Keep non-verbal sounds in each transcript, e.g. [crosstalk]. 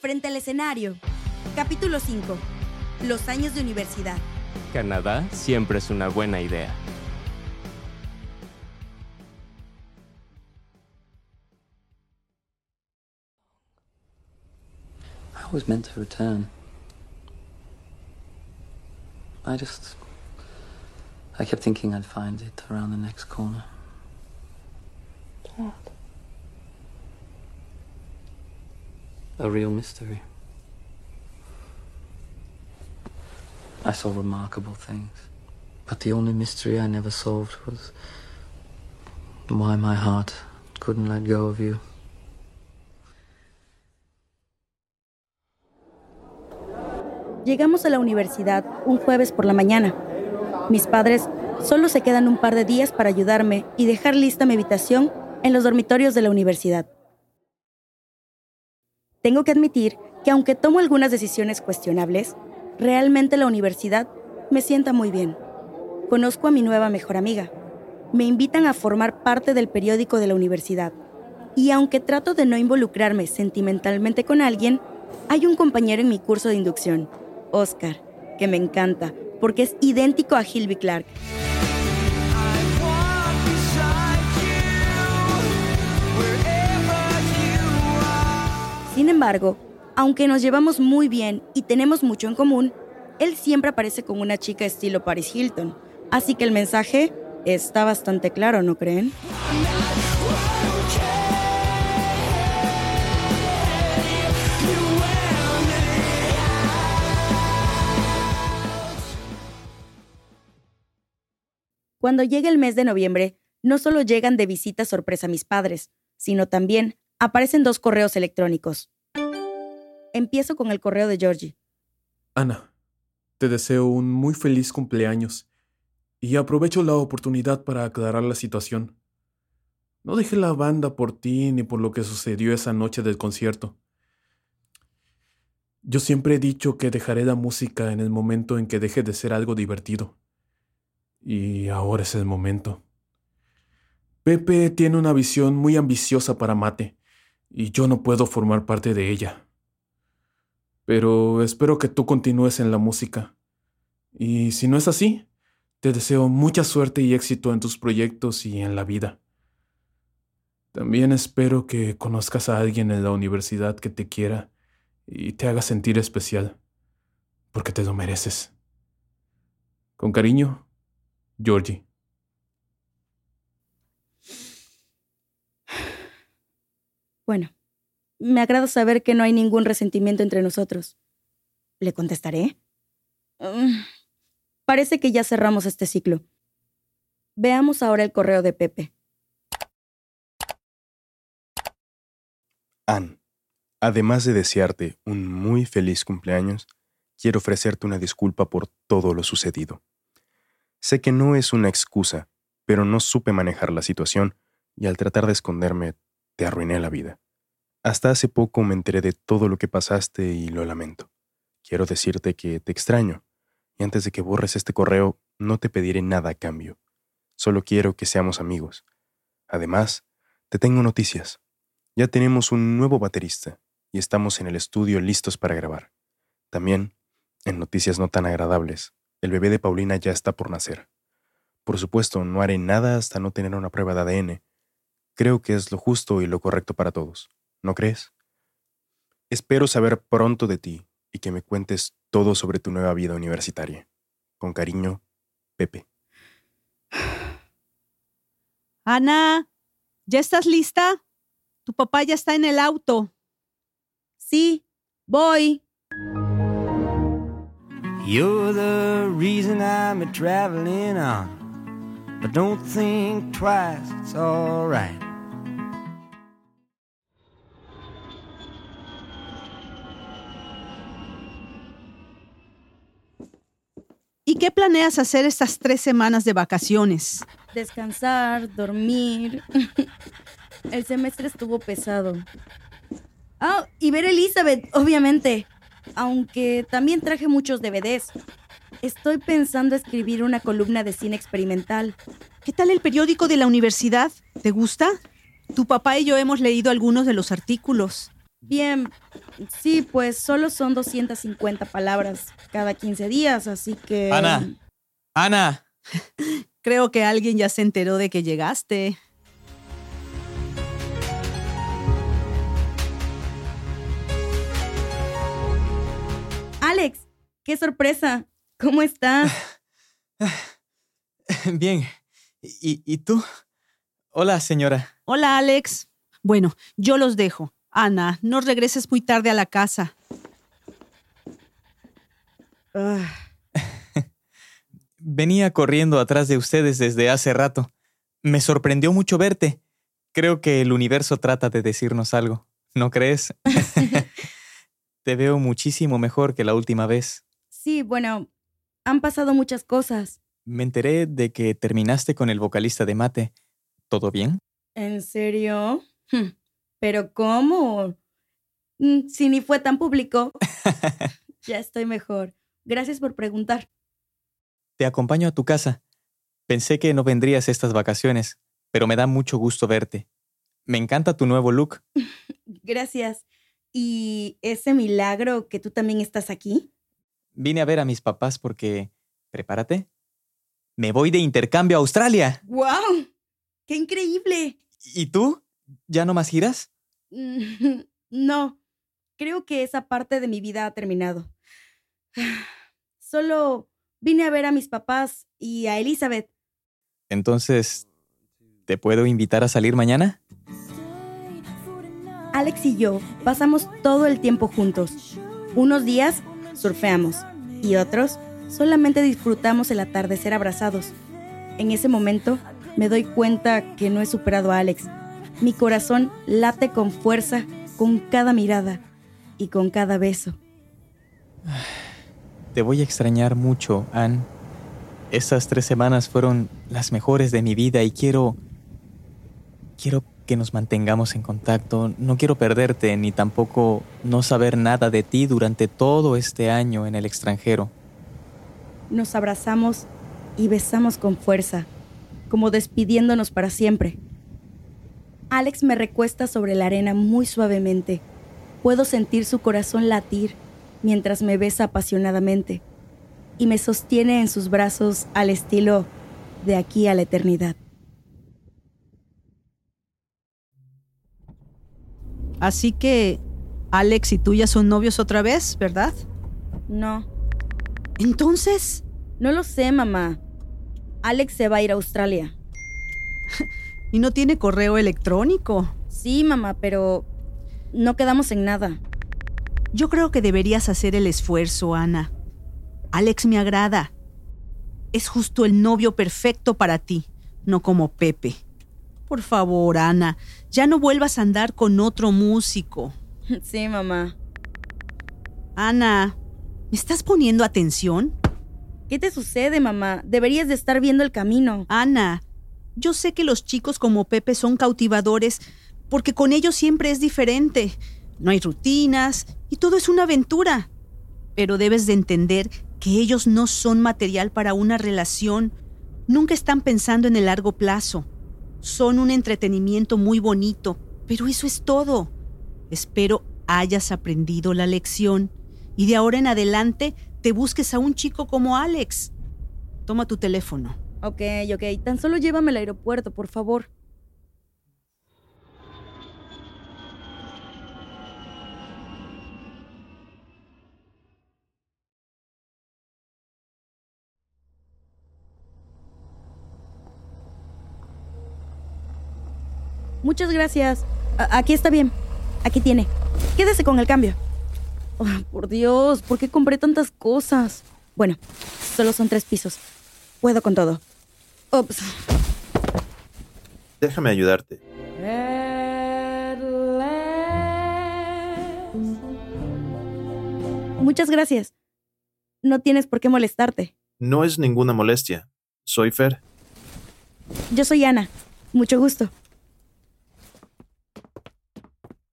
Frente al escenario. Capítulo 5. Los años de universidad. Canadá siempre es una buena idea. I was meant to return. I just. I kept thinking I'd find it around the next corner. Dad. A real mystery. I saw remarkable things. But the only mystery I never solved was why my heart couldn't let go of you. Llegamos a la universidad un jueves por la mañana. Mis padres solo se quedan un par de días para ayudarme y dejar lista mi habitación en los dormitorios de la universidad. Tengo que admitir que aunque tomo algunas decisiones cuestionables, realmente la universidad me sienta muy bien. Conozco a mi nueva mejor amiga. Me invitan a formar parte del periódico de la universidad. Y aunque trato de no involucrarme sentimentalmente con alguien, hay un compañero en mi curso de inducción, Oscar, que me encanta, porque es idéntico a Hilby Clark. Sin embargo, aunque nos llevamos muy bien y tenemos mucho en común, él siempre aparece con una chica estilo Paris Hilton. Así que el mensaje está bastante claro, ¿no creen? Cuando llega el mes de noviembre, no solo llegan de visita sorpresa mis padres, sino también aparecen dos correos electrónicos. Empiezo con el correo de Georgie. Ana, te deseo un muy feliz cumpleaños y aprovecho la oportunidad para aclarar la situación. No dejé la banda por ti ni por lo que sucedió esa noche del concierto. Yo siempre he dicho que dejaré la música en el momento en que deje de ser algo divertido. Y ahora es el momento. Pepe tiene una visión muy ambiciosa para Mate, y yo no puedo formar parte de ella. Pero espero que tú continúes en la música. Y si no es así, te deseo mucha suerte y éxito en tus proyectos y en la vida. También espero que conozcas a alguien en la universidad que te quiera y te haga sentir especial, porque te lo mereces. Con cariño, Georgie. Bueno, me agrada saber que no hay ningún resentimiento entre nosotros. ¿Le contestaré? Mm, parece que ya cerramos este ciclo. Veamos ahora el correo de Pepe. Ann, además de desearte un muy feliz cumpleaños, quiero ofrecerte una disculpa por todo lo sucedido. Sé que no es una excusa, pero no supe manejar la situación y al tratar de esconderme te arruiné la vida. Hasta hace poco me enteré de todo lo que pasaste y lo lamento. Quiero decirte que te extraño y antes de que borres este correo no te pediré nada a cambio. Solo quiero que seamos amigos. Además, te tengo noticias. Ya tenemos un nuevo baterista y estamos en el estudio listos para grabar. También, en noticias no tan agradables, el bebé de Paulina ya está por nacer. Por supuesto, no haré nada hasta no tener una prueba de ADN. Creo que es lo justo y lo correcto para todos. ¿No crees? Espero saber pronto de ti y que me cuentes todo sobre tu nueva vida universitaria. Con cariño, Pepe. Ana, ¿ya estás lista? Tu papá ya está en el auto. Sí, voy. You're the reason I'm a traveling on. But don't think twice, it's alright. ¿Y qué planeas hacer estas tres semanas de vacaciones? Descansar, dormir. [laughs] El semestre estuvo pesado. Ah, y ver Elizabeth, obviamente. Aunque también traje muchos DVDs. Estoy pensando escribir una columna de cine experimental. ¿Qué tal el periódico de la universidad? ¿Te gusta? Tu papá y yo hemos leído algunos de los artículos. Bien, sí, pues solo son 250 palabras cada 15 días, así que... Ana, Ana. [laughs] Creo que alguien ya se enteró de que llegaste. Alex, qué sorpresa. ¿Cómo estás? [sighs] Bien. ¿Y, ¿Y tú? Hola, señora. Hola, Alex. Bueno, yo los dejo. Ana, no regreses muy tarde a la casa. Ah, [laughs] Venía corriendo atrás de ustedes desde hace rato. Me sorprendió mucho verte. Creo que el universo trata de decirnos algo. ¿No crees? [laughs] Te veo muchísimo mejor que la última vez. sí, bueno, han pasado muchas cosas. Me enteré de que terminaste con el vocalista de Mate. ¿Todo bien? ¿En serio? Hm, ¿Pero cómo? Mm, Si ni fue tan público. [laughs] ya estoy mejor. Gracias por preguntar. Te acompaño a tu casa. Pensé que no vendrías estas vacaciones, pero me da mucho gusto verte. Me encanta tu nuevo look. [laughs] Gracias. ¿Y ese milagro que tú también estás aquí? Vine a ver a mis papás porque, prepárate, me voy de intercambio a Australia. ¡Wow! ¡Qué increíble! ¿Y tú? ¿Ya no más giras? Mm, [laughs] No, creo que esa parte de mi vida ha terminado. [sighs] Solo vine a ver a mis papás y a Elizabeth. Entonces, ¿te puedo invitar a salir mañana? Alex y yo pasamos todo el tiempo juntos. Unos días surfeamos y otros solamente disfrutamos el atardecer abrazados. En ese momento me doy cuenta que no he superado a Alex. Mi corazón late con fuerza con cada mirada y con cada beso. [sighs] Te voy a extrañar mucho, Anne. Estas tres semanas fueron las mejores de mi vida y quiero... Quiero que nos mantengamos en contacto. No quiero perderte ni tampoco no saber nada de ti durante todo este año en el extranjero. Nos abrazamos y besamos con fuerza, como despidiéndonos para siempre. Alex me recuesta sobre la arena muy suavemente. Puedo sentir su corazón latir mientras me besa apasionadamente y me sostiene en sus brazos al estilo de aquí a la eternidad. Así que Alex y tú ya son novios otra vez, ¿verdad? No, Entonces, no lo sé, mamá. Alex se va a ir a Australia. [laughs] ¿y no tiene correo electrónico? Sí, mamá, pero no quedamos en nada. Yo creo que deberías hacer el esfuerzo, Ana. Alex me agrada. Es justo el novio perfecto para ti, no como Pepe. Por favor, Ana, ya no vuelvas a andar con otro músico. [laughs] Sí, mamá. Ana, ¿me estás poniendo atención? ¿Qué te sucede, mamá? Deberías de estar viendo el camino. Ana, yo sé que los chicos como Pepe son cautivadores porque con ellos siempre es diferente. No hay rutinas y todo es una aventura. Pero debes de entender que ellos no son material para una relación. Nunca están pensando en el largo plazo. Son un entretenimiento muy bonito, pero eso es todo. Espero hayas aprendido la lección y de ahora en adelante te busques a un chico como Alex. Toma tu teléfono. Ok, ok. Tan solo llévame al aeropuerto, por favor. Muchas gracias. Aquí está bien. Aquí tiene. Quédese con el cambio. Oh, por Dios, ¿por qué compré tantas cosas? Bueno, solo son tres pisos. Puedo con todo. Ups. Déjame ayudarte. Muchas gracias. No tienes por qué molestarte. No es ninguna molestia. Soy Fer. Yo soy Ana. Mucho gusto.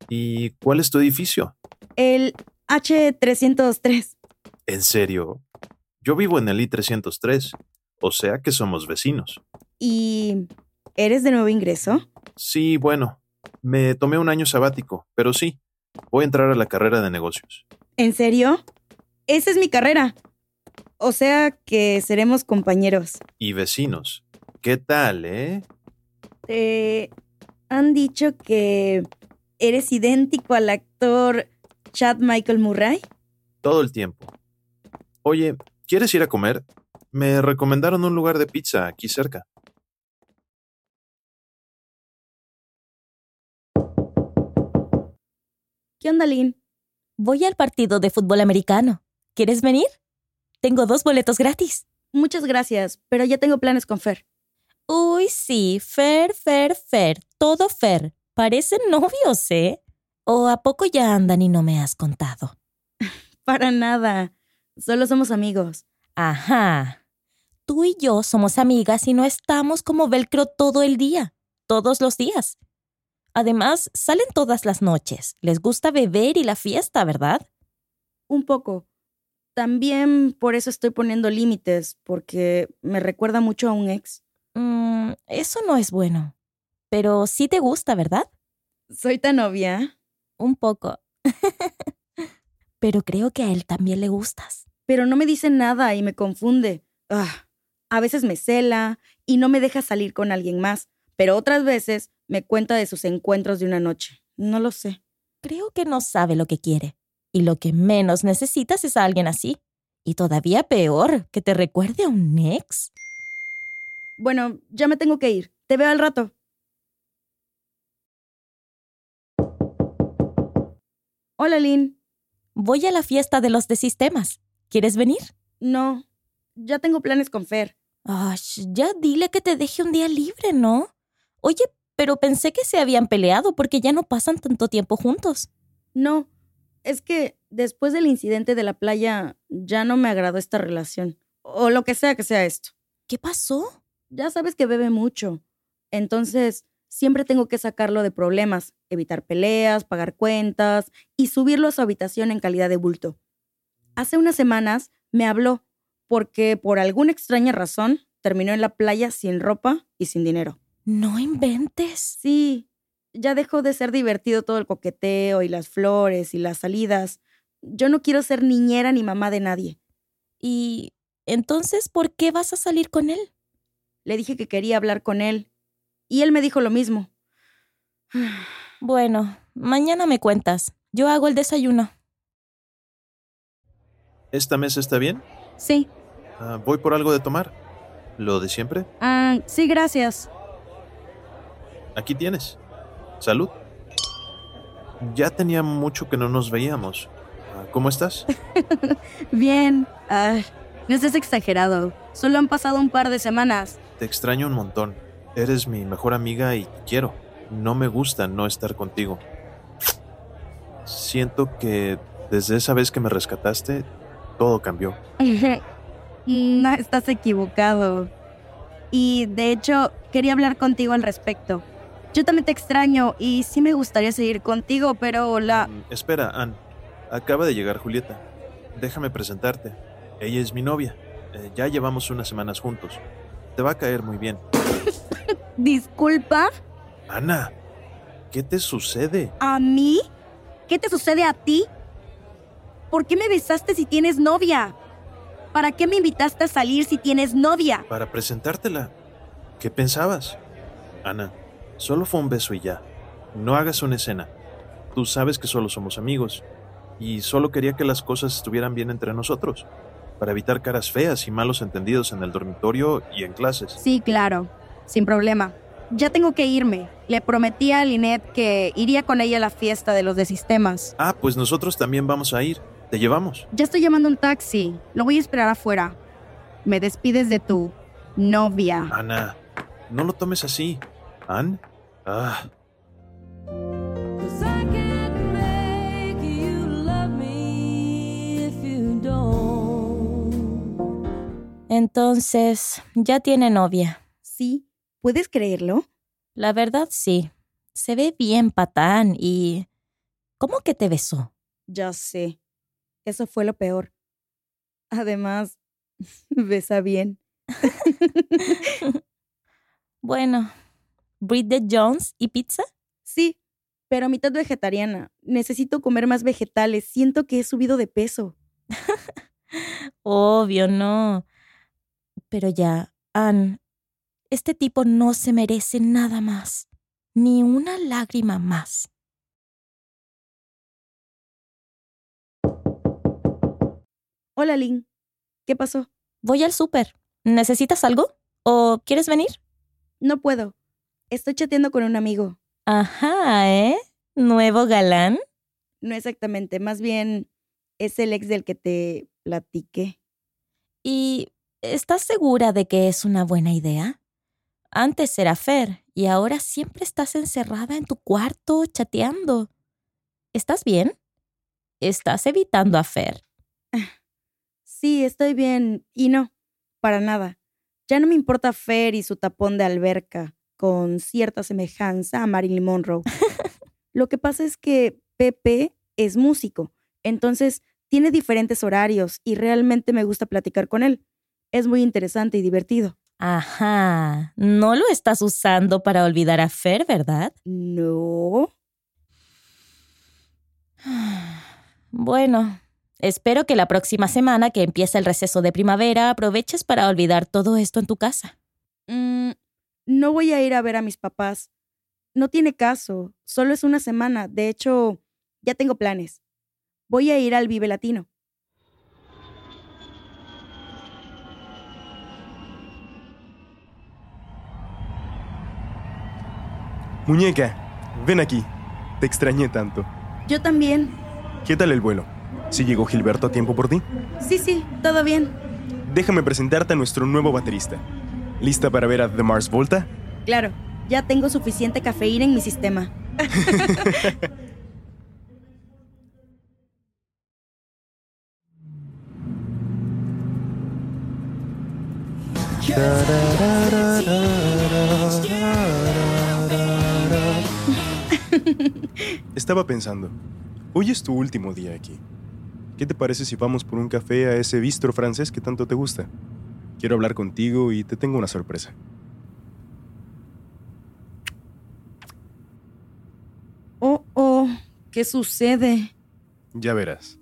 ¿Y cuál es tu edificio? El H303. ¿En serio? Yo vivo en el I-303, o sea que somos vecinos. ¿Y eres de nuevo ingreso? Sí, bueno, me tomé un año sabático, pero sí, Voy a entrar a la carrera de negocios. ¿En serio? Esa es mi carrera. O sea que seremos compañeros. Y vecinos. ¿Qué tal, eh? Te han dicho que eres idéntico al actor Chad Michael Murray. Todo el tiempo. Oye, ¿quieres ir a comer? Me recomendaron un lugar de pizza aquí cerca. ¿Qué onda, Lynn? Voy al partido de fútbol americano. ¿Quieres venir? Tengo dos boletos gratis. Muchas gracias, pero ya tengo planes con Fer. Uy, sí, Fer, Fer, Fer, todo Fer. Parecen novios, ¿eh? ¿O a poco ya andan y no me has contado? [laughs] Para nada. Solo somos amigos. Ajá. Tú y yo somos amigas y no estamos como velcro todo el día, todos los días. Además, salen todas las noches. Les gusta beber y la fiesta, ¿verdad? Un poco. También por eso estoy poniendo límites, porque me recuerda mucho a un ex. Mm, eso no es bueno. Pero sí te gusta, ¿verdad? ¿Soy tan novia? Un poco. [laughs] Pero creo que a él también le gustas. Pero no me dice nada y me confunde. Ah, a veces me cela y no me deja salir con alguien más, pero otras veces me cuenta de sus encuentros de una noche. No lo sé. Creo que no sabe lo que quiere. Y lo que menos necesitas es a alguien así. Y todavía peor, que te recuerde a un ex. Bueno, ya me tengo que ir. Te veo al rato. Hola, Lynn. Voy a la fiesta de los de sistemas. ¿Quieres venir? No, ya tengo planes con Fer. Ay, ya dile que te deje un día libre, ¿no? Oye, pero pensé que se habían peleado porque ya no pasan tanto tiempo juntos. No, es que después del incidente de la playa ya no me agradó esta relación. O lo que sea que sea esto. ¿Qué pasó? Ya sabes que bebe mucho. Entonces, siempre tengo que sacarlo de problemas, evitar peleas, pagar cuentas y subirlo a su habitación en calidad de bulto. Hace unas semanas me habló porque por alguna extraña razón terminó en la playa sin ropa y sin dinero. No inventes. Sí, ya dejó de ser divertido todo el coqueteo y las flores y las salidas. Yo no quiero ser niñera ni mamá de nadie. ¿Y entonces por qué vas a salir con él? Le dije que quería hablar con él y él me dijo lo mismo. [sighs] Bueno, mañana me cuentas. Yo hago el desayuno. ¿Esta mesa está bien? Sí. Ah, voy por algo de tomar. ¿Lo de siempre? Ah, sí, gracias. Aquí tienes. Salud. Ya tenía mucho que no nos veíamos. Ah, ¿Cómo estás? [laughs] Bien. No seas exagerado. Solo han pasado un par de semanas. Te extraño un montón. Eres mi mejor amiga y te quiero. No me gusta no estar contigo. Siento que desde esa vez que me rescataste, todo cambió. [laughs] no estás equivocado. Y de hecho, quería hablar contigo al respecto. Yo también te extraño y sí me gustaría seguir contigo, pero la... Mm, espera, Ann. Acaba de llegar Julieta. Déjame presentarte. Ella es mi novia. Eh, ya llevamos unas semanas juntos. Te va a caer muy bien. [laughs] ¿Disculpa? Ana, ¿qué te sucede? ¿A mí? ¿Qué te sucede a ti? ¿Por qué me besaste si tienes novia? ¿Para qué me invitaste a salir si tienes novia? Para presentártela. ¿Qué pensabas? Ana, solo fue un beso y ya. No hagas una escena. Tú sabes que solo somos amigos. Y solo quería que las cosas estuvieran bien entre nosotros. Para evitar caras feas y malos entendidos en el dormitorio y en clases. Sí, claro. Sin problema. Ya tengo que irme. Le prometí a Lynette que iría con ella a la fiesta de los de sistemas. Ah, pues nosotros también vamos a ir. ¿Te llevamos? Ya estoy llamando un taxi. Lo voy a esperar afuera. Me despides de tu novia. Ana, no lo tomes así. ¿Ann? Ah. Entonces, ya tiene novia. Sí, ¿puedes creerlo? La verdad, sí. Se ve bien patán y... ¿Cómo que te besó? Ya sé. Eso fue lo peor. Además, [laughs] besa bien. [laughs] bueno, Bridget Jones y pizza. Sí, pero mitad vegetariana. Necesito comer más vegetales. Siento que he subido de peso. [laughs] Obvio, no. Pero ya, Ann, este tipo no se merece nada más, ni una lágrima más. Hola, Lynn. ¿Qué pasó? Voy al súper. ¿Necesitas algo? ¿O quieres venir? No puedo. Estoy chateando con un amigo. Ajá, ¿eh? ¿Nuevo galán? No exactamente, más bien es el ex del que te platiqué. ¿Y estás segura de que es una buena idea? Antes era Fer y ahora siempre estás encerrada en tu cuarto chateando. ¿Estás bien? ¿Estás evitando a Fer? Sí, estoy bien. Y no, para nada. Ya no me importa Fer y su tapón de alberca, con cierta semejanza a Marilyn Monroe. Lo que pasa es que Pepe es músico, entonces tiene diferentes horarios y realmente me gusta platicar con él. Es muy interesante y divertido. Ajá. No lo estás usando para olvidar a Fer, ¿verdad? No. [sighs] Bueno, espero que la próxima semana que empiece el receso de primavera aproveches para olvidar todo esto en tu casa. Mm, no voy a ir a ver a mis papás. No tiene caso. Solo es una semana. De hecho, ya tengo planes. Voy a ir al Vive Latino. Muñeca, ven aquí. Te extrañé tanto. Yo también. ¿Qué tal el vuelo? ¿Sí llegó Gilberto a tiempo por ti? Sí, sí, todo bien. Déjame presentarte a nuestro nuevo baterista. ¿Lista para ver a The Mars Volta? Claro, ya tengo suficiente cafeína en mi sistema. Estaba pensando, hoy es tu último día aquí. ¿Qué te parece si vamos por un café a ese bistro francés que tanto te gusta? Quiero hablar contigo y te tengo una sorpresa. Oh, oh, ¿qué sucede? Ya verás.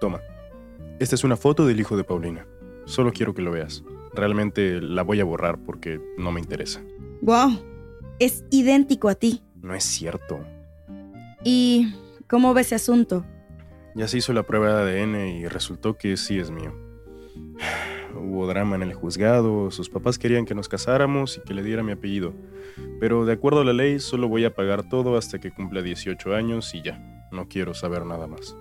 Toma. Esta es una foto del hijo de Paulina. Solo quiero que lo veas. Realmente la voy a borrar porque no me interesa. Wow, es idéntico a ti. No es cierto. ¿Y cómo ves ese asunto? Ya se hizo la prueba de ADN y resultó que sí es mío. Hubo drama en el juzgado, sus papás querían que nos casáramos y que le diera mi apellido. Pero de acuerdo a la ley, solo voy a pagar todo hasta que cumpla 18 años y ya. No quiero saber nada más.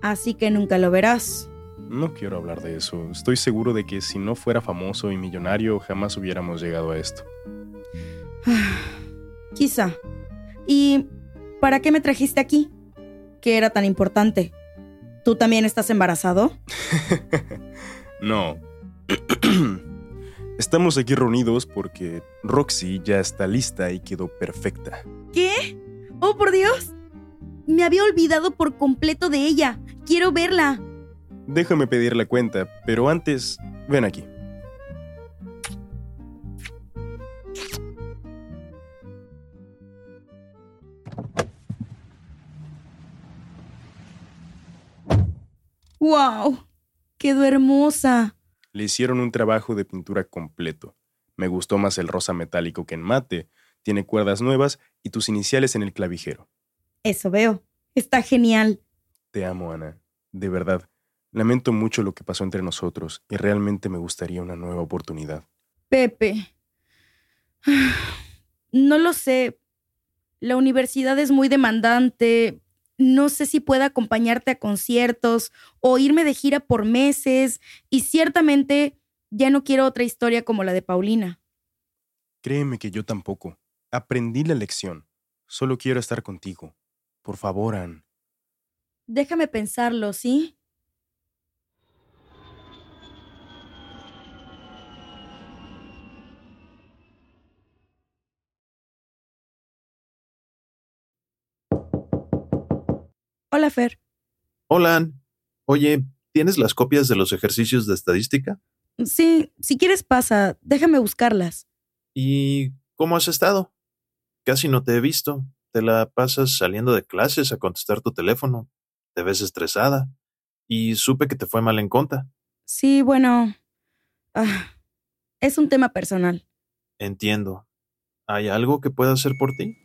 Así que nunca lo verás. No quiero hablar de eso. Estoy seguro de que si no fuera famoso y millonario, jamás hubiéramos llegado a esto. Quizá. ¿Y para qué me trajiste aquí? ¿Qué era tan importante? ¿Tú también estás embarazado? [laughs] no. [clears throat] Estamos aquí reunidos porque Roxy ya está lista y quedó perfecta. ¿Qué? ¡Oh, por Dios! Me había olvidado por completo de ella. Quiero verla. Déjame pedir la cuenta, pero antes, ven aquí. ¡Wow! Quedó hermosa. Le hicieron un trabajo de pintura completo. Me gustó más el rosa metálico que en mate. Tiene cuerdas nuevas y tus iniciales en el clavijero. Eso veo. Está genial. Te amo, Ana. De verdad. Lamento mucho lo que pasó entre nosotros y realmente me gustaría una nueva oportunidad. Pepe. [sighs] No lo sé. La universidad es muy demandante. No sé si pueda acompañarte a conciertos o irme de gira por meses. Y ciertamente ya no quiero otra historia como la de Paulina. Créeme que yo tampoco. Aprendí la lección. Solo quiero estar contigo. Por favor, Ann. Déjame pensarlo, ¿sí? Hola, Fer. Hola. Oye, ¿tienes las copias de los ejercicios de estadística? Sí, si quieres pasa, déjame buscarlas. ¿Y cómo has estado? casi no te he visto. Te la pasas saliendo de clases a contestar tu teléfono. Te ves estresada. Y supe que te fue mal en conta. Sí, bueno. ah, es un tema personal. Entiendo. ¿Hay algo que pueda hacer por ti?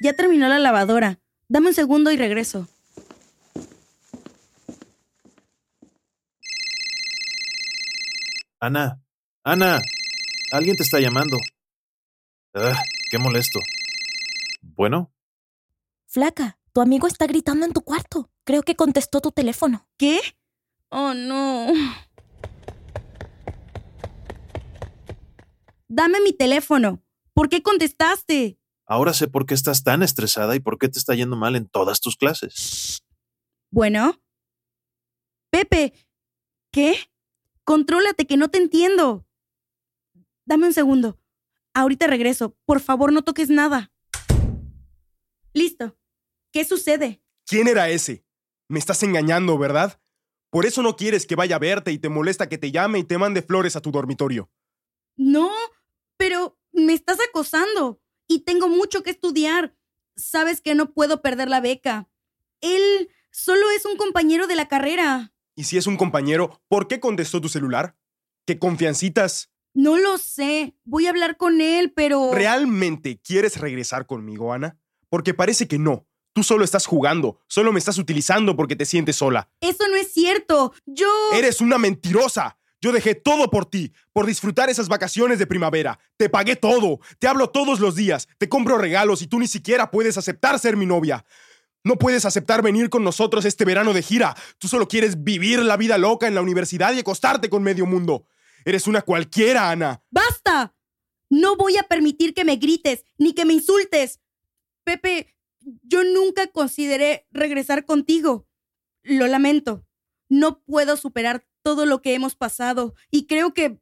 Ya terminó la lavadora. Dame un segundo y regreso. Ana, Ana, alguien te está llamando. Ah, qué molesto. Bueno, Flaca, tu amigo está gritando en tu cuarto. Creo que contestó tu teléfono. ¿Qué? Oh, no. Dame mi teléfono. ¿Por qué contestaste? Ahora sé por qué estás tan estresada y por qué te está yendo mal en todas tus clases. Bueno. Pepe. ¿Qué? Contrólate, que no te entiendo. Dame un segundo. Ahorita regreso. Por favor, no toques nada. Listo. ¿Qué sucede? ¿Quién era ese? Me estás engañando, ¿verdad? Por eso no quieres que vaya a verte y te molesta que te llame y te mande flores a tu dormitorio. No, pero me estás acosando y tengo mucho que estudiar. Sabes que no puedo perder la beca. Él solo es un compañero de la carrera. Y si es un compañero, ¿por qué contestó tu celular? ¿Qué confiancitas? No lo sé. Voy a hablar con él, pero... ¿Realmente quieres regresar conmigo, Ana? Porque parece que no. Tú solo estás jugando, solo me estás utilizando porque te sientes sola. Eso no es cierto. Yo... Eres una mentirosa. Yo dejé todo por ti, por disfrutar esas vacaciones de primavera. Te pagué todo, te hablo todos los días, te compro regalos y tú ni siquiera puedes aceptar ser mi novia. No puedes aceptar venir con nosotros este verano de gira. Tú solo quieres vivir la vida loca en la universidad y acostarte con medio mundo. Eres una cualquiera, Ana. ¡Basta! No voy a permitir que me grites ni que me insultes. Pepe, yo nunca consideré regresar contigo. Lo lamento. No puedo superar todo lo que hemos pasado y creo que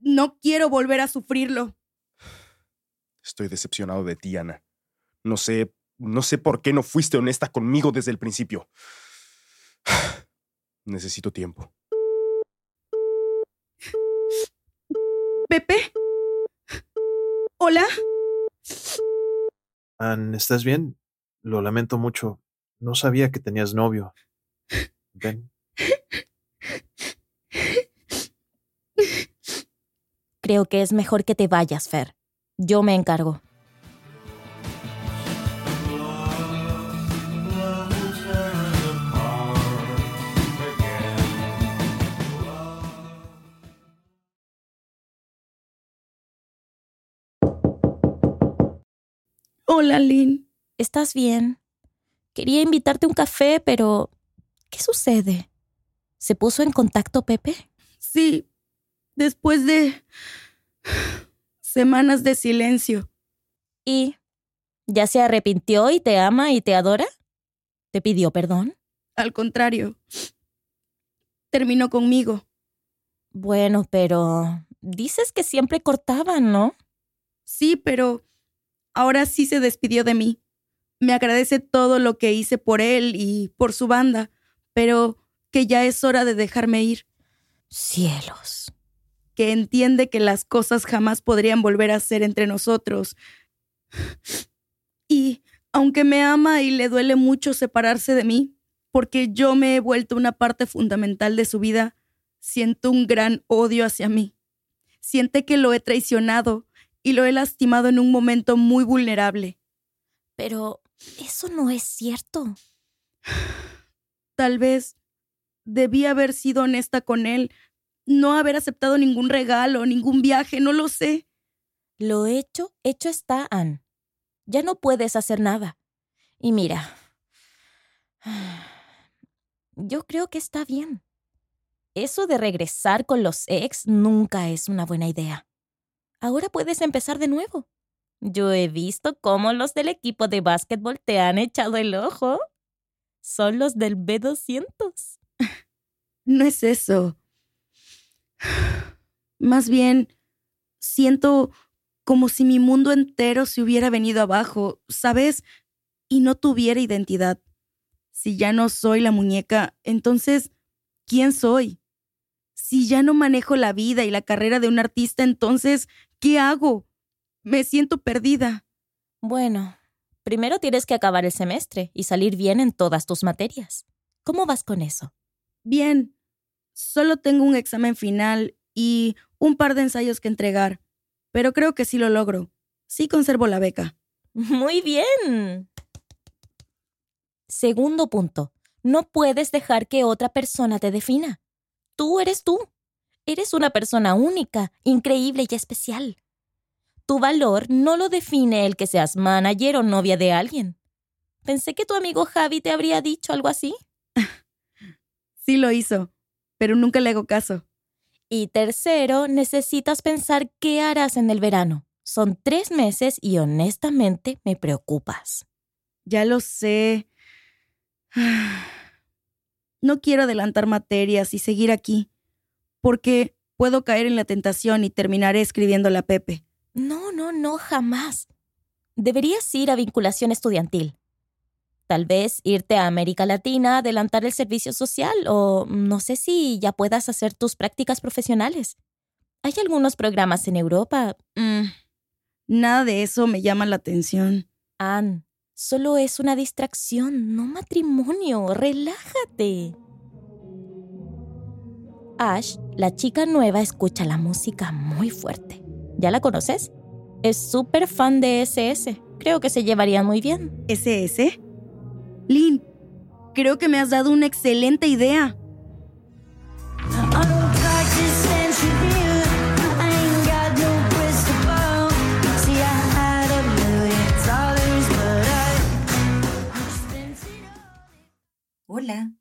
no quiero volver a sufrirlo. Estoy decepcionado de ti, Ana. No sé, no sé por qué no fuiste honesta conmigo desde el principio. Necesito tiempo. Pepe. Hola. Ann, ¿estás bien? Lo lamento mucho. No sabía que tenías novio. Ven. Creo que es mejor que te vayas, Fer. Yo me encargo. Hola, Lynn. ¿Estás bien? Quería invitarte a un café, pero... ¿Qué sucede? ¿Se puso en contacto Pepe? Sí, después de semanas de silencio. ¿Y ya se arrepintió y te ama y te adora? ¿Te pidió perdón? Al contrario, terminó conmigo. Bueno, pero dices que siempre cortaban, ¿no? Sí, pero ahora sí se despidió de mí. Me agradece todo lo que hice por él y por su banda, pero que ya es hora de dejarme ir. Cielos. Que entiende que las cosas jamás podrían volver a ser entre nosotros. Y aunque me ama y le duele mucho separarse de mí, porque yo me he vuelto una parte fundamental de su vida, siento un gran odio hacia mí. Siente que lo he traicionado y lo he lastimado en un momento muy vulnerable. Pero eso no es cierto. Tal vez debí haber sido honesta con él, no haber aceptado ningún regalo, ningún viaje, no lo sé. Lo hecho, hecho está, Ann. Ya no puedes hacer nada. Y mira, [sighs] yo creo que está bien. Eso de regresar con los ex nunca es una buena idea. Ahora puedes empezar de nuevo. Yo he visto cómo los del equipo de básquetbol te han echado el ojo. Son los del B200. [laughs] No es eso. Más bien, siento como si mi mundo entero se hubiera venido abajo, ¿sabes? Y no tuviera identidad. Si ya no soy la muñeca, entonces, ¿quién soy? Si ya no manejo la vida y la carrera de un artista, entonces, ¿qué hago? Me siento perdida. Bueno, primero tienes que acabar el semestre y salir bien en todas tus materias. ¿Cómo vas con eso? Bien. Solo tengo un examen final y un par de ensayos que entregar, pero creo que sí lo logro. Sí conservo la beca. [laughs] Muy bien. Segundo punto. No puedes dejar que otra persona te defina. Tú eres tú. Eres una persona única, increíble y especial. Tu valor no lo define el que seas manager o novia de alguien. Pensé que tu amigo Javi te habría dicho algo así. [laughs] sí lo hizo, pero nunca le hago caso. Y tercero, necesitas pensar qué harás en el verano. Son tres meses y honestamente me preocupas. Ya lo sé. [sighs] No quiero adelantar materias y seguir aquí, porque puedo caer en la tentación y terminaré escribiéndole a Pepe. No, no, no, jamás. Deberías ir a vinculación estudiantil. Tal vez irte a América Latina, adelantar el servicio social o no sé si ya puedas hacer tus prácticas profesionales. Hay algunos programas en Europa. Mm, nada de eso me llama la atención. Anne, solo es una distracción, no matrimonio. Relájate. Ash, la chica nueva, escucha la música muy fuerte. ¿Ya la conoces? Es súper fan de SS. Creo que se llevaría muy bien. ¿SS? Lynn, creo que me has dado una excelente idea. Hola,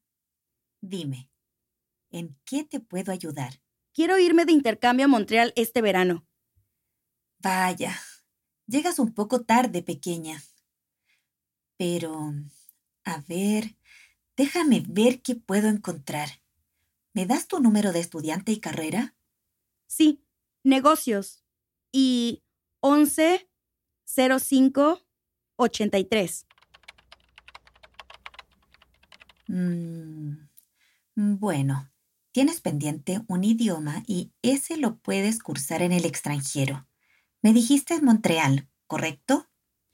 dime, ¿en qué te puedo ayudar? Quiero irme de intercambio a Montreal este verano. Vaya, llegas un poco tarde, pequeña. Pero, a ver, déjame ver qué puedo encontrar. ¿Me das tu número de estudiante y carrera? Sí, negocios. Y 11 05 83. Mm, bueno, tienes pendiente un idioma y ese lo puedes cursar en el extranjero. Me dijiste en Montreal, ¿correcto?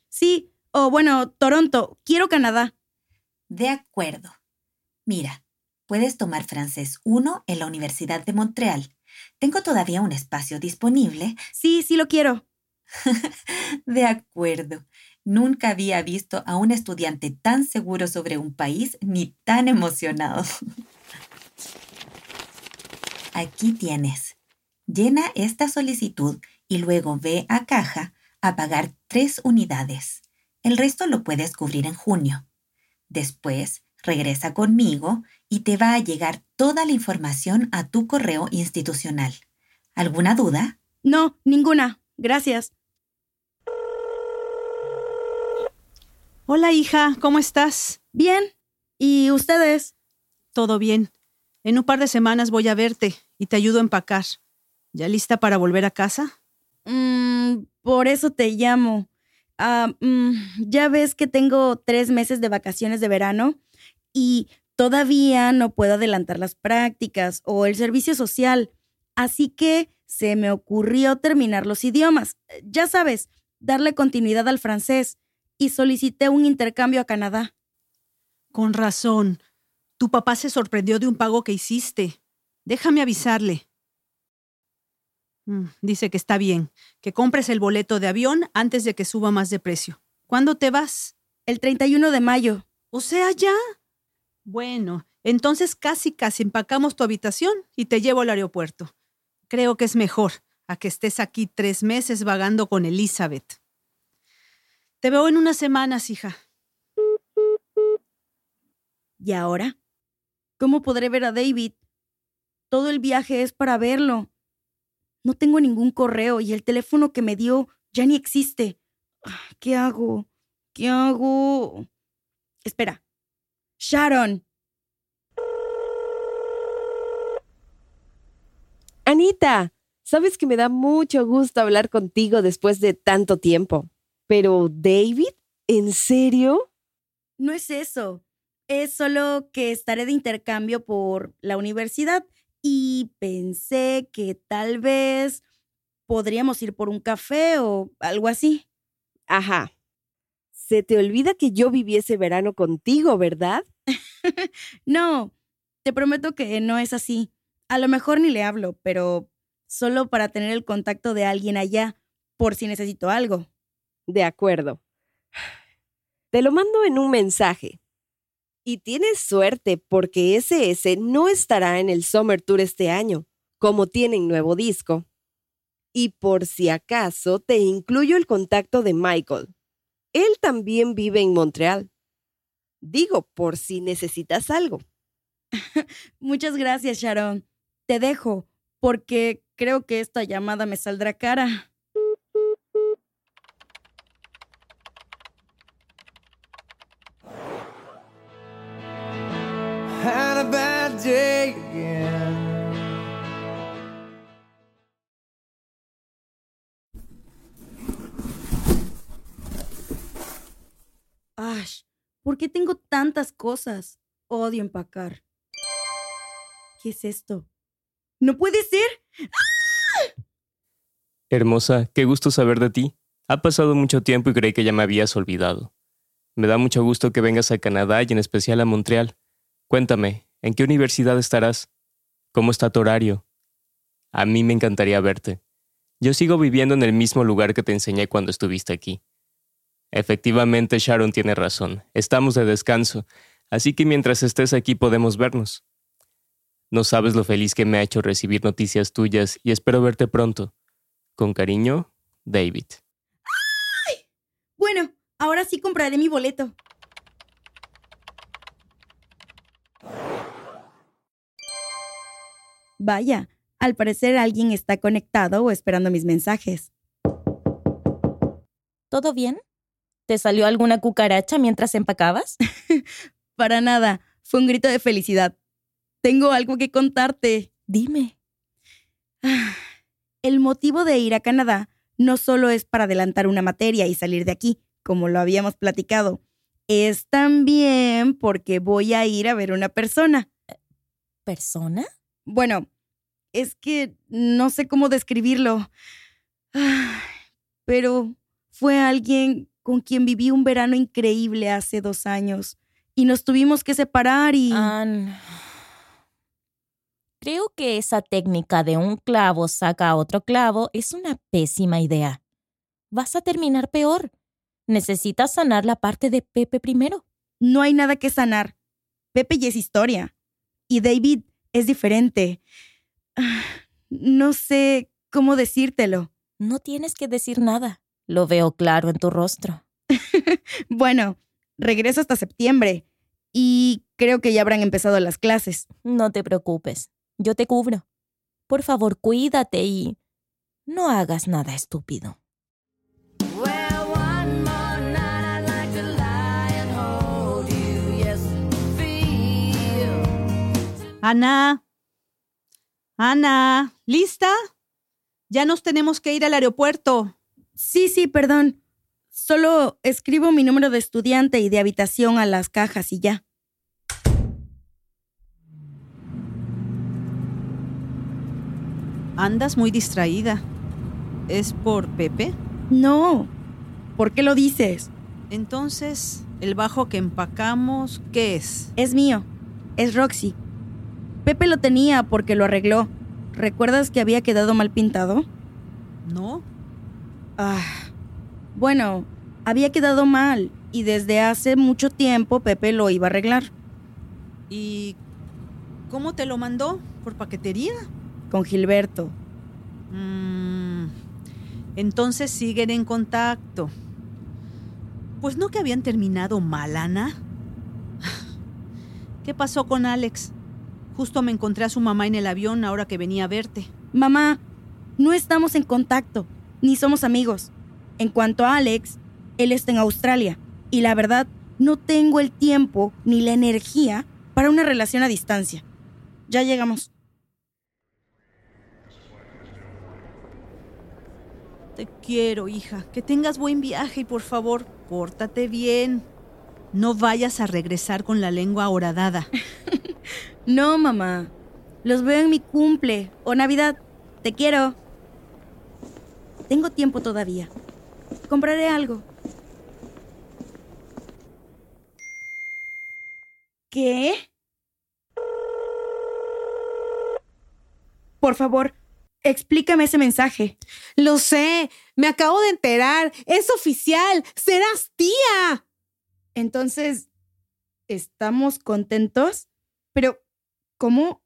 Sí, o bueno, Toronto. Quiero Canadá. De acuerdo. Mira, puedes tomar francés 1 en la Universidad de Montreal. Tengo todavía un espacio disponible. Sí, sí lo quiero. [laughs] de acuerdo. Nunca había visto a un estudiante tan seguro sobre un país ni tan emocionado. [laughs] Aquí tienes. Llena esta solicitud y luego ve a caja a pagar tres unidades. El resto lo puedes cubrir en junio. Después, regresa conmigo y te va a llegar toda la información a tu correo institucional. ¿Alguna duda? No, ninguna. Gracias. Hola hija, ¿cómo estás? Bien. ¿Y ustedes? Todo bien. En un par de semanas voy a verte y te ayudo a empacar. ¿Ya lista para volver a casa? Mm, por eso te llamo. Ah, mm, ya ves que tengo tres meses de vacaciones de verano y todavía no puedo adelantar las prácticas o el servicio social. Así que se me ocurrió terminar los idiomas. Ya sabes, darle continuidad al francés y solicité un intercambio a Canadá. Con razón. Tu papá se sorprendió de un pago que hiciste. Déjame avisarle. Mm, dice que está bien, que compres el boleto de avión antes de que suba más de precio. ¿Cuándo te vas? El 31 de mayo. O sea, ya. Bueno, entonces casi casi empacamos tu habitación y te llevo al aeropuerto. Creo que es mejor a que estés aquí tres meses vagando con Elizabeth. Te veo en unas semanas, hija. ¿Y ahora? ¿Cómo podré ver a David? Todo el viaje es para verlo. No tengo ningún correo y el teléfono que me dio ya ni existe. Ah, ¿Qué hago? ¿Qué hago? Espera. Sharon. Anita, sabes que me da mucho gusto hablar contigo después de tanto tiempo. Pero, David, ¿en serio? No es eso. Es solo que estaré de intercambio por la universidad y pensé que tal vez podríamos ir por un café o algo así. Ajá. Se te olvida que yo viví ese verano contigo, ¿verdad? [laughs] no, te prometo que no es así. A lo mejor ni le hablo, pero solo para tener el contacto de alguien allá, por si necesito algo. De acuerdo. Te lo mando en un mensaje. Y tienes suerte porque SS no estará en el Summer Tour este año, como tienen nuevo disco. Y por si acaso te incluyo el contacto de Michael. Él también vive en Montreal. Digo, por si necesitas algo. [laughs] Muchas gracias, Sharon. Te dejo, porque creo que esta llamada me saldrá cara. Day. Ash, ¿por qué tengo tantas cosas? Odio empacar. ¿Qué es esto? ¡No puede ser! ¡Ah! Hermosa, qué gusto saber de ti. Ha pasado mucho tiempo y creí que ya me habías olvidado. Me da mucho gusto que vengas a Canadá y en especial a Montreal. Cuéntame, ¿en qué universidad estarás? ¿Cómo está tu horario? A mí me encantaría verte. Yo sigo viviendo en el mismo lugar que te enseñé cuando estuviste aquí. Efectivamente, Sharon tiene razón. Estamos de descanso, así que mientras estés aquí podemos vernos. No sabes lo feliz que me ha hecho recibir noticias tuyas y espero verte pronto. Con cariño, David. Bueno, ahora sí compraré mi boleto. Vaya, al parecer alguien está conectado o esperando mis mensajes. ¿Todo bien? ¿Te salió alguna cucaracha mientras empacabas? [laughs] Para nada, fue un grito de felicidad. Tengo algo que contarte. Dime. [sighs] El motivo de ir a Canadá no solo es para adelantar una materia y salir de aquí, como lo habíamos platicado, es también porque voy a ir a ver una persona. ¿Persona? Bueno, es que no sé cómo describirlo, pero fue alguien con quien viví un verano increíble hace dos años y nos tuvimos que separar y... Ann, creo que esa técnica de un clavo saca a otro clavo es una pésima idea. Vas a terminar peor. Necesitas sanar la parte de Pepe primero. No hay nada que sanar. Pepe ya es historia. Y David es diferente. No sé cómo decírtelo. No tienes que decir nada. Lo veo claro en tu rostro. [laughs] bueno, regreso hasta septiembre y creo que ya habrán empezado las clases. No te preocupes. Yo te cubro. Por favor, cuídate y no hagas nada estúpido. Ana. Ana, ¿lista? Ya nos tenemos que ir al aeropuerto. Sí, sí, perdón. Solo escribo mi número de estudiante y de habitación a las cajas y ya. Andas muy distraída. ¿Es por Pepe? No. ¿Por qué lo dices? Entonces, ¿el bajo que empacamos qué es? Es mío. Es Roxy. Pepe lo tenía porque lo arregló. ¿Recuerdas que había quedado mal pintado? No. Ah. Bueno, había quedado mal y desde hace mucho tiempo Pepe lo iba a arreglar. ¿Y cómo te lo mandó? ¿Por paquetería? Con Gilberto. Mm, entonces siguen en contacto. Pues no que habían terminado mal, Ana. ¿Qué pasó con Alex? Justo me encontré a su mamá en el avión ahora que venía a verte. Mamá, no estamos en contacto, ni somos amigos. En cuanto a Alex, él está en Australia y la verdad no tengo el tiempo ni la energía para una relación a distancia. Ya llegamos. Te quiero, hija. Que tengas buen viaje y por favor, pórtate bien. No vayas a regresar con la lengua horadada. [laughs] no, mamá. Los veo en mi cumple o Navidad. Te quiero. tengo tiempo todavía. Compraré algo. ¿Qué? Por favor, explícame ese mensaje. Lo sé, me acabo de enterar. Es oficial. Serás tía. Entonces, ¿estamos contentos? Pero, ¿cómo?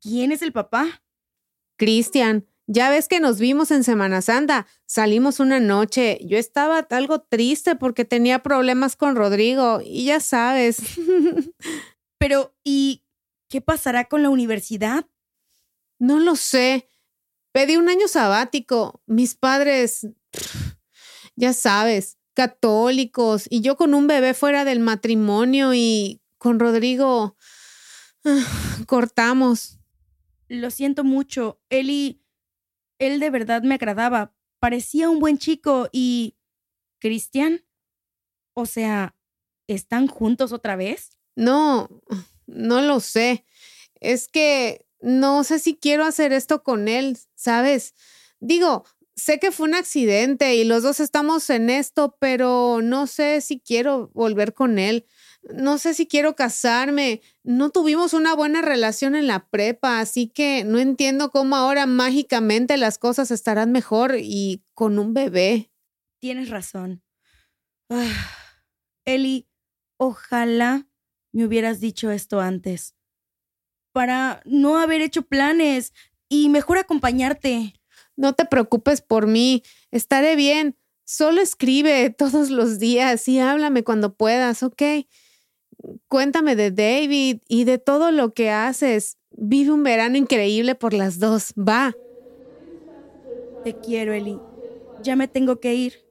¿Quién es el papá? Cristian, ya ves que nos vimos en Semana Santa. Salimos una noche. Yo estaba algo triste porque tenía problemas con Rodrigo y ya sabes. [laughs] Pero, ¿y qué pasará con la universidad? No lo sé. Pedí un año sabático. Mis padres, ya sabes, católicos y yo con un bebé fuera del matrimonio y con Rodrigo [laughs] cortamos. Lo siento mucho. Eli, él de verdad me agradaba. Parecía un buen chico y... ¿Cristian? O sea, ¿están juntos otra vez? No, no lo sé. Es que no sé si quiero hacer esto con él, ¿sabes? Digo, sé que fue un accidente y los dos estamos en esto, pero no sé si quiero volver con él. No sé si quiero casarme. No tuvimos una buena relación en la prepa, así que no entiendo cómo ahora mágicamente las cosas estarán mejor y con un bebé. Tienes razón. Ah, [sighs] Eli, ojalá me hubieras dicho esto antes. Para no haber hecho planes y mejor acompañarte. No te preocupes por mí. Estaré bien. Solo escribe todos los días y háblame cuando puedas, ¿ok? Cuéntame de David y de todo lo que haces. Vive un verano increíble por las dos. Va. Te quiero, Eli. Ya me tengo que ir.